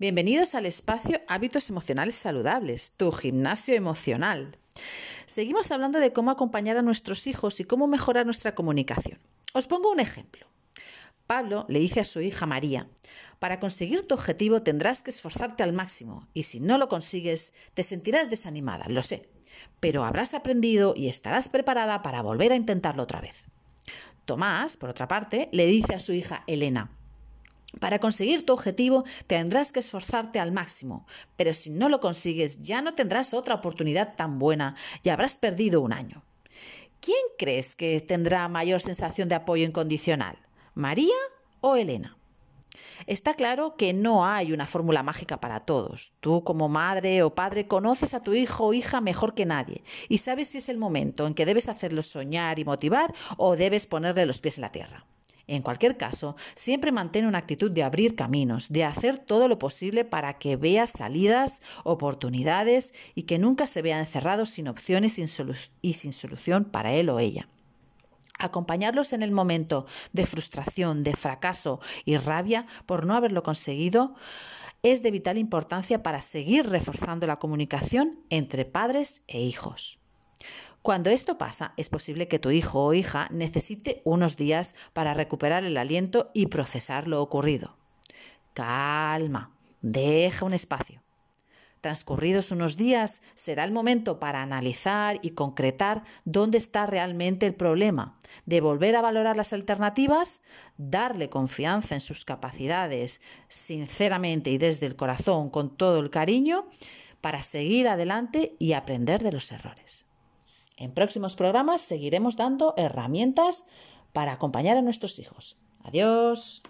Bienvenidos al espacio Hábitos Emocionales Saludables, tu gimnasio emocional. Seguimos hablando de cómo acompañar a nuestros hijos y cómo mejorar nuestra comunicación. Os pongo un ejemplo. Pablo le dice a su hija María, para conseguir tu objetivo tendrás que esforzarte al máximo y si no lo consigues te sentirás desanimada, lo sé, pero habrás aprendido y estarás preparada para volver a intentarlo otra vez. Tomás, por otra parte, le dice a su hija Elena, para conseguir tu objetivo tendrás que esforzarte al máximo, pero si no lo consigues ya no tendrás otra oportunidad tan buena y habrás perdido un año. ¿Quién crees que tendrá mayor sensación de apoyo incondicional? ¿María o Elena? Está claro que no hay una fórmula mágica para todos. Tú como madre o padre conoces a tu hijo o hija mejor que nadie y sabes si es el momento en que debes hacerlo soñar y motivar o debes ponerle los pies en la tierra. En cualquier caso, siempre mantén una actitud de abrir caminos, de hacer todo lo posible para que vea salidas, oportunidades y que nunca se vea encerrado sin opciones y sin solución para él o ella. Acompañarlos en el momento de frustración, de fracaso y rabia por no haberlo conseguido es de vital importancia para seguir reforzando la comunicación entre padres e hijos. Cuando esto pasa, es posible que tu hijo o hija necesite unos días para recuperar el aliento y procesar lo ocurrido. Calma, deja un espacio. Transcurridos unos días, será el momento para analizar y concretar dónde está realmente el problema, de volver a valorar las alternativas, darle confianza en sus capacidades, sinceramente y desde el corazón, con todo el cariño, para seguir adelante y aprender de los errores. En próximos programas seguiremos dando herramientas para acompañar a nuestros hijos. Adiós.